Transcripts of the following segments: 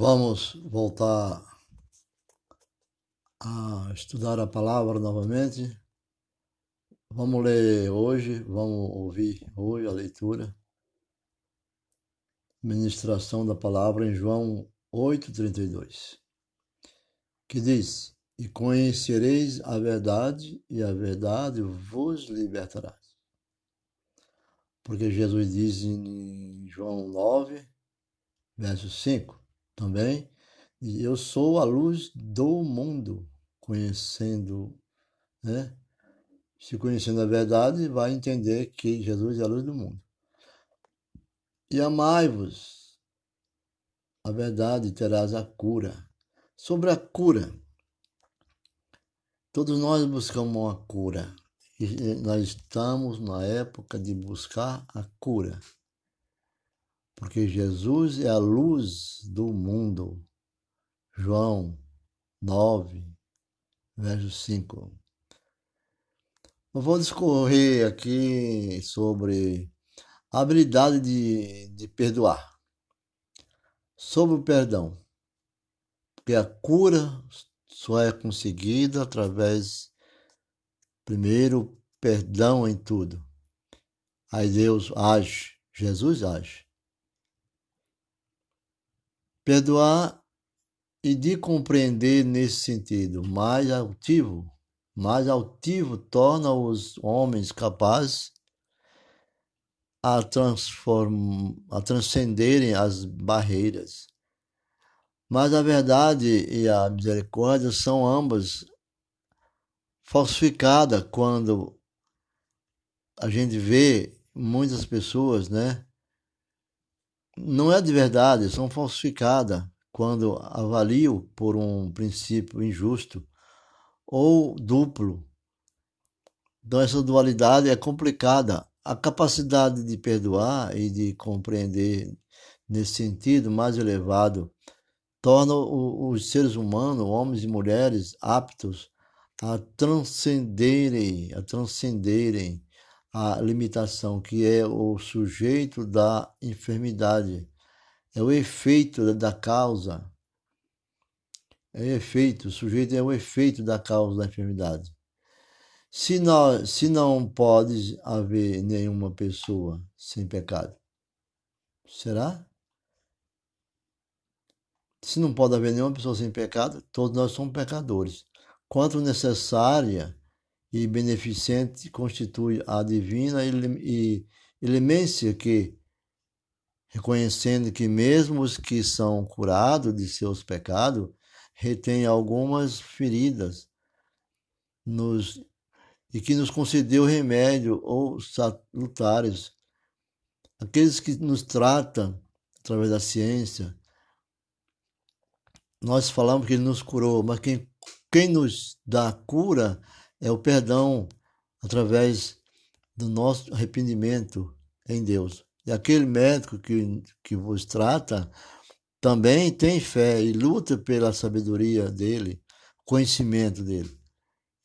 Vamos voltar a estudar a palavra novamente. Vamos ler hoje, vamos ouvir hoje a leitura. Ministração da palavra em João 8,32, que diz: E conhecereis a verdade, e a verdade vos libertará. Porque Jesus diz em João 9, verso 5: também. Eu sou a luz do mundo, conhecendo, né? Se conhecendo a verdade, vai entender que Jesus é a luz do mundo. E amai-vos, a verdade terás a cura. Sobre a cura, todos nós buscamos uma cura. E nós estamos na época de buscar a cura porque Jesus é a luz do mundo. João 9, verso 5. Eu vou discorrer aqui sobre a habilidade de, de perdoar, sobre o perdão, porque a cura só é conseguida através, primeiro, perdão em tudo. Aí Deus age, Jesus age. Perdoar e de compreender nesse sentido mais altivo, mais altivo torna os homens capazes a, a transcenderem as barreiras. Mas a verdade e a misericórdia são ambas falsificadas quando a gente vê muitas pessoas, né, não é de verdade, são falsificadas quando avalio por um princípio injusto ou duplo. Então, essa dualidade é complicada. A capacidade de perdoar e de compreender nesse sentido mais elevado torna os seres humanos, homens e mulheres, aptos a transcenderem, a transcenderem a limitação, que é o sujeito da enfermidade, é o efeito da causa. É o efeito, o sujeito é o efeito da causa da enfermidade. Se não, se não pode haver nenhuma pessoa sem pecado, será? Se não pode haver nenhuma pessoa sem pecado, todos nós somos pecadores. Quanto necessária e beneficente constitui a divina elemência que, reconhecendo que mesmo os que são curados de seus pecados, retêm algumas feridas nos, e que nos concedeu remédio ou salutares. Aqueles que nos tratam através da ciência, nós falamos que ele nos curou, mas quem, quem nos dá cura é o perdão através do nosso arrependimento em Deus. E aquele médico que, que vos trata também tem fé e luta pela sabedoria dele, conhecimento dele.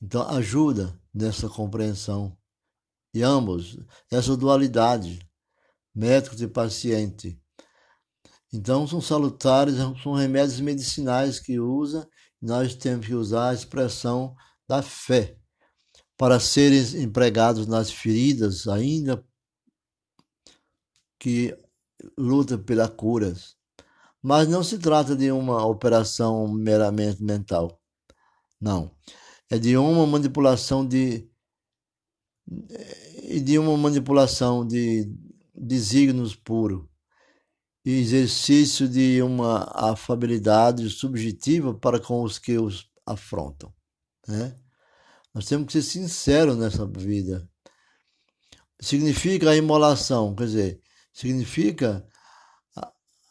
Então, ajuda nessa compreensão. E ambos, essa dualidade, médico e paciente. Então, são salutares, são remédios medicinais que usa, nós temos que usar a expressão da fé para serem empregados nas feridas, ainda que luta pela curas. Mas não se trata de uma operação meramente mental. Não. É de uma manipulação de de uma manipulação de desígnios puro e exercício de uma afabilidade subjetiva para com os que os afrontam, né? Nós temos que ser sinceros nessa vida. Significa a imolação, quer dizer, significa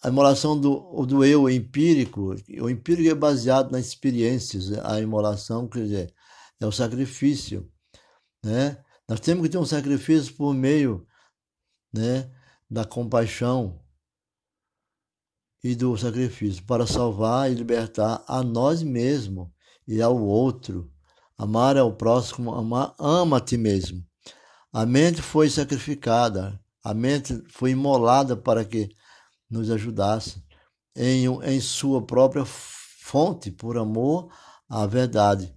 a imolação do, do eu empírico. O empírico é baseado nas experiências. A imolação, quer dizer, é o sacrifício. Né? Nós temos que ter um sacrifício por meio né, da compaixão e do sacrifício para salvar e libertar a nós mesmos e ao outro. Amar ao próximo, amar, ama a ti mesmo. A mente foi sacrificada, a mente foi imolada para que nos ajudasse. em, em sua própria fonte, por amor à verdade.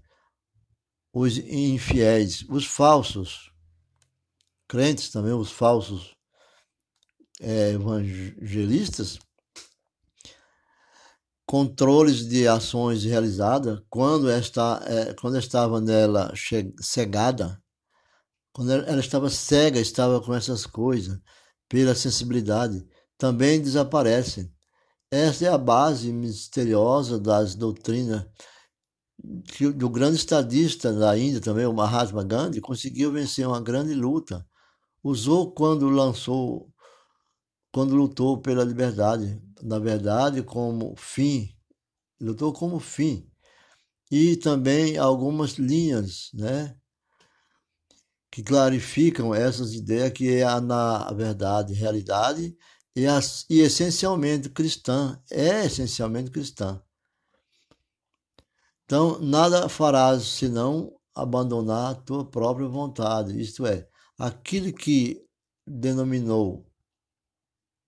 Os infiéis, os falsos, crentes também, os falsos é, evangelistas, controles de ações realizadas quando, esta, é, quando estava nela cegada, quando ela estava cega, estava com essas coisas, pela sensibilidade, também desaparecem. Esta é a base misteriosa das doutrinas que do grande estadista da Índia também, o Mahatma Gandhi, conseguiu vencer uma grande luta. Usou quando lançou, quando lutou pela liberdade, na verdade, como fim, lutou como fim. E também algumas linhas, né, que clarificam essas ideias que é na verdade, realidade e, as, e essencialmente cristã, é essencialmente cristã. Então, nada farás senão abandonar a tua própria vontade, isto é, aquilo que denominou,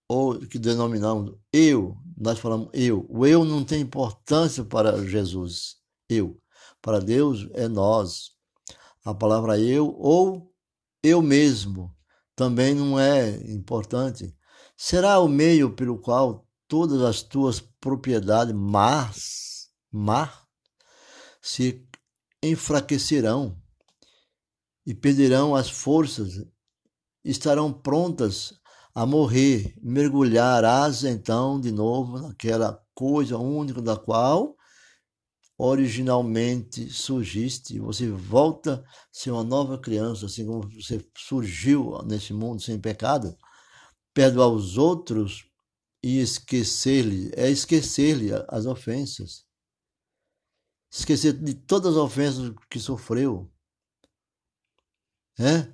ou que denominamos eu, nós falamos eu. O eu não tem importância para Jesus, eu. Para Deus é nós. A palavra eu ou eu mesmo também não é importante. Será o meio pelo qual todas as tuas propriedades más, má, se enfraquecerão e perderão as forças, estarão prontas a morrer, mergulharás então de novo naquela coisa única da qual originalmente surgiste, você volta a ser uma nova criança, assim como você surgiu nesse mundo sem pecado perdoar os outros e esquecer-lhe, é esquecer-lhe as ofensas. Esquecer de todas as ofensas que sofreu. É?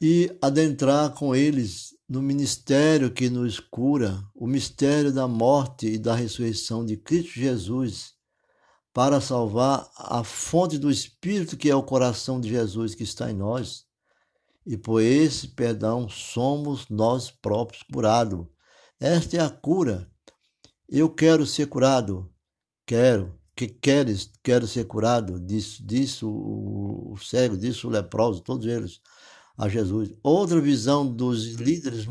E adentrar com eles no ministério que nos cura, o mistério da morte e da ressurreição de Cristo Jesus, para salvar a fonte do Espírito que é o coração de Jesus que está em nós e por esse perdão somos nós próprios curados. Esta é a cura. Eu quero ser curado. Quero. Que queres? Quero ser curado. Disso, disso o cego, disso o leproso, todos eles a Jesus. Outra visão dos líderes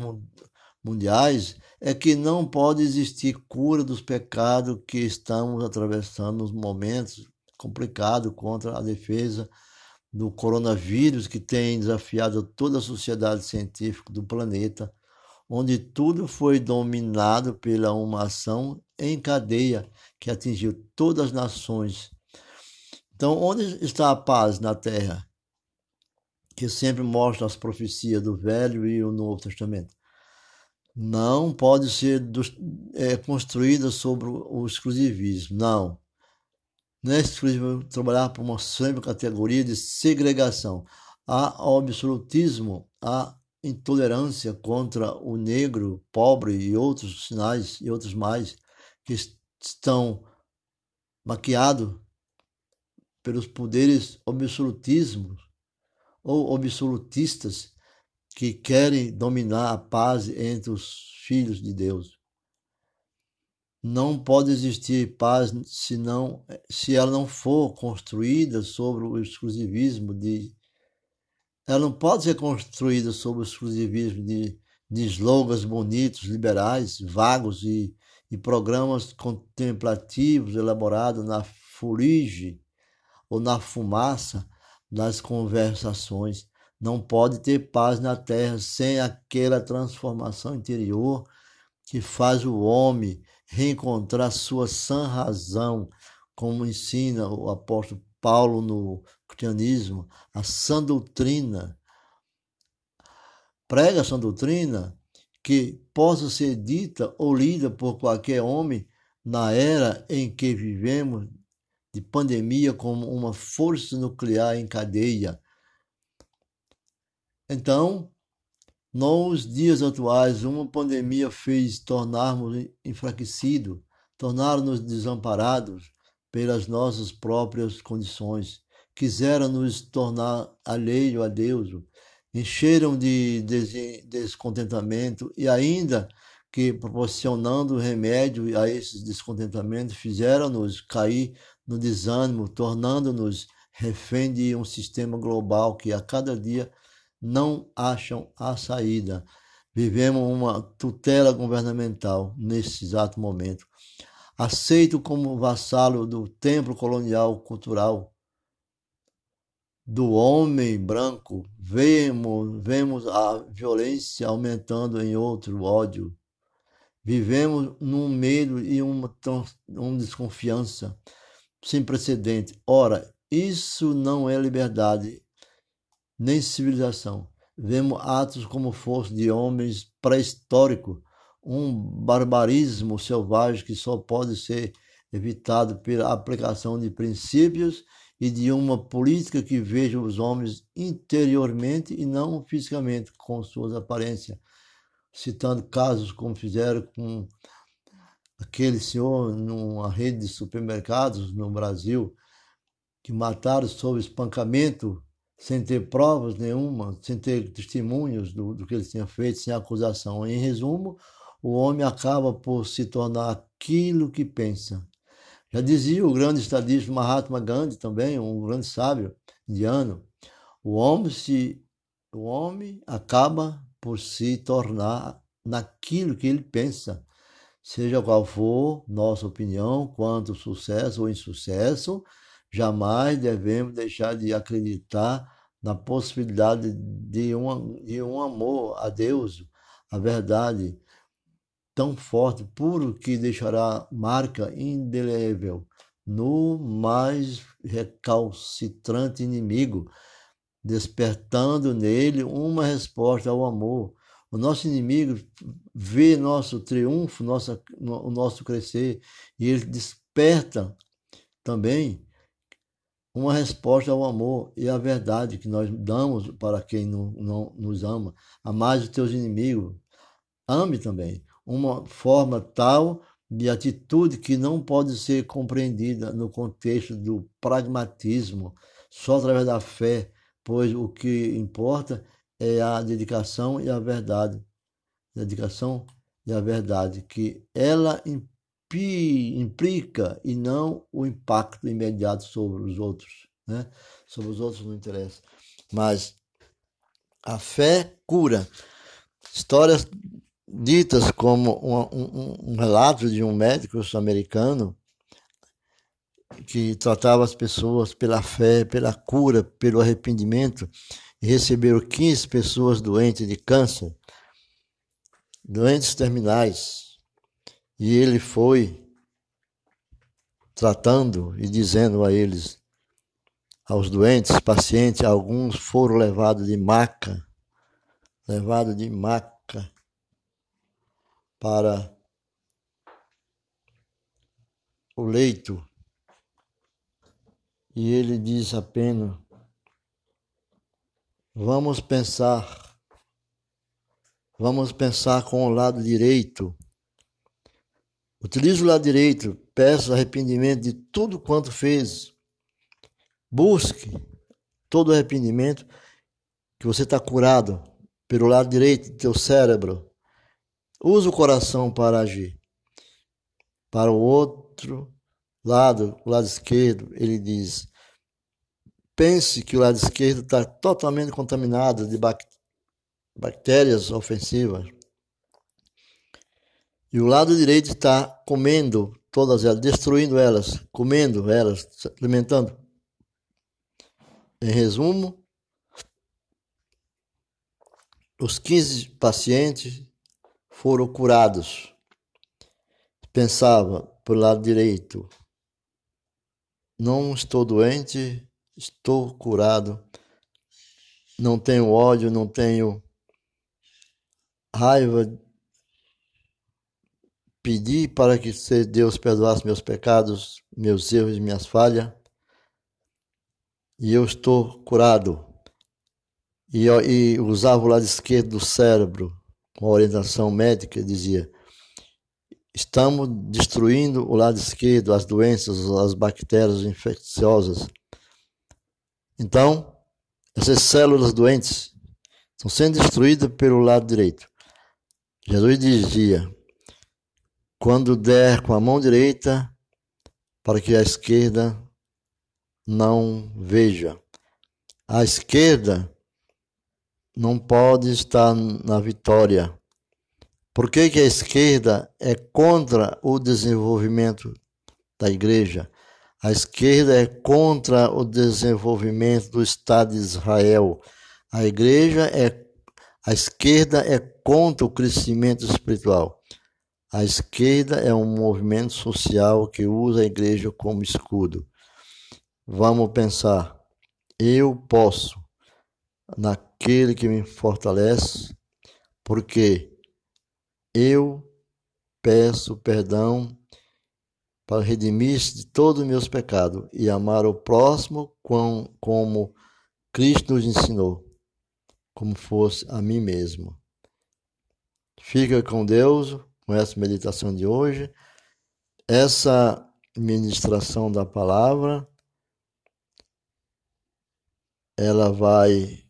mundiais é que não pode existir cura dos pecados que estamos atravessando nos momentos complicados contra a defesa do coronavírus que tem desafiado toda a sociedade científica do planeta, onde tudo foi dominado pela uma ação em cadeia que atingiu todas as nações. Então, onde está a paz na Terra? Que sempre mostra as profecias do Velho e o Novo Testamento. Não pode ser é, construída sobre o exclusivismo, não não é exclusivo trabalhar por uma sempre categoria de segregação. Há absolutismo, há intolerância contra o negro, pobre e outros sinais e outros mais que estão maquiados pelos poderes absolutismos ou absolutistas que querem dominar a paz entre os filhos de Deus. Não pode existir paz se, não, se ela não for construída sobre o exclusivismo de. Ela não pode ser construída sobre o exclusivismo de, de slogans bonitos, liberais, vagos e, e programas contemplativos elaborados na fuligem ou na fumaça das conversações. Não pode ter paz na terra sem aquela transformação interior que faz o homem reencontrar sua sã razão, como ensina o apóstolo Paulo no cristianismo, a sã doutrina. Prega a sã doutrina que possa ser dita ou lida por qualquer homem na era em que vivemos de pandemia como uma força nuclear em cadeia. Então, nos dias atuais, uma pandemia fez tornarmos enfraquecidos, tornaram-nos desamparados pelas nossas próprias condições. Quiseram nos tornar alheio a Deus, encheram de descontentamento e ainda que, proporcionando remédio a esses descontentamentos, fizeram-nos cair no desânimo, tornando-nos refém de um sistema global que a cada dia não acham a saída. Vivemos uma tutela governamental nesse exato momento. Aceito como vassalo do templo colonial cultural do homem branco, vemos, vemos a violência aumentando em outro ódio. Vivemos num medo e uma, uma desconfiança sem precedente. Ora, isso não é liberdade, nem civilização. Vemos atos como força de homens pré-históricos, um barbarismo selvagem que só pode ser evitado pela aplicação de princípios e de uma política que veja os homens interiormente e não fisicamente com suas aparências, citando casos como fizeram com aquele senhor numa rede de supermercados no Brasil que mataram sob espancamento sem ter provas nenhuma, sem ter testemunhos do, do que ele tinha feito, sem acusação. Em resumo, o homem acaba por se tornar aquilo que pensa. Já dizia o grande estadista Mahatma Gandhi também, um grande sábio indiano, o homem se o homem acaba por se tornar naquilo que ele pensa, seja qual for nossa opinião quanto sucesso ou insucesso, jamais devemos deixar de acreditar na possibilidade de um, de um amor a Deus, a verdade, tão forte, puro, que deixará marca indelével no mais recalcitrante inimigo, despertando nele uma resposta ao amor. O nosso inimigo vê nosso triunfo, nossa, o nosso crescer, e ele desperta também uma resposta ao amor e à verdade que nós damos para quem não, não nos ama. Amar os teus inimigos, ame também uma forma tal de atitude que não pode ser compreendida no contexto do pragmatismo, só através da fé, pois o que importa é a dedicação e a verdade. Dedicação e a verdade, que ela implica e não o impacto imediato sobre os outros. Né? Sobre os outros não interessa. Mas a fé cura. Histórias ditas como um, um, um relato de um médico sul-americano que tratava as pessoas pela fé, pela cura, pelo arrependimento, e receberam 15 pessoas doentes de câncer, doentes terminais. E ele foi tratando e dizendo a eles, aos doentes, pacientes, alguns foram levados de maca, levados de maca para o leito e ele diz apenas: vamos pensar, vamos pensar com o lado direito. Utilize o lado direito, peça arrependimento de tudo quanto fez. Busque todo arrependimento que você está curado pelo lado direito do teu cérebro. Usa o coração para agir. Para o outro lado, o lado esquerdo, ele diz: pense que o lado esquerdo está totalmente contaminado de bactérias ofensivas. E o lado direito está comendo todas elas, destruindo elas, comendo elas, alimentando. Em resumo, os 15 pacientes foram curados. Pensava por lado direito: não estou doente, estou curado. Não tenho ódio, não tenho raiva. Pedi para que Deus perdoasse meus pecados, meus erros e minhas falhas. E eu estou curado. E, e usava o lado esquerdo do cérebro com orientação médica, dizia: estamos destruindo o lado esquerdo, as doenças, as bactérias infecciosas. Então, essas células doentes estão sendo destruídas pelo lado direito. Jesus dizia: quando der com a mão direita, para que a esquerda não veja. A esquerda não pode estar na vitória. Por que, que a esquerda é contra o desenvolvimento da igreja? A esquerda é contra o desenvolvimento do Estado de Israel. A igreja é a esquerda é contra o crescimento espiritual. A esquerda é um movimento social que usa a igreja como escudo. Vamos pensar. Eu posso naquele que me fortalece, porque eu peço perdão para redimir-se de todos os meus pecados e amar o próximo como Cristo nos ensinou, como fosse a mim mesmo. Fica com Deus com essa meditação de hoje. Essa ministração da palavra ela vai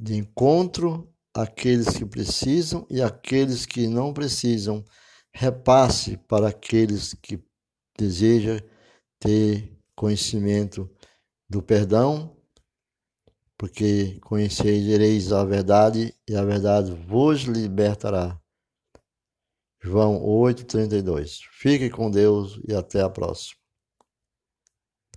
de encontro àqueles que precisam e àqueles que não precisam. Repasse para aqueles que desejam ter conhecimento do perdão, porque conhecereis a verdade e a verdade vos libertará. João 8:32. Fique com Deus e até a próxima.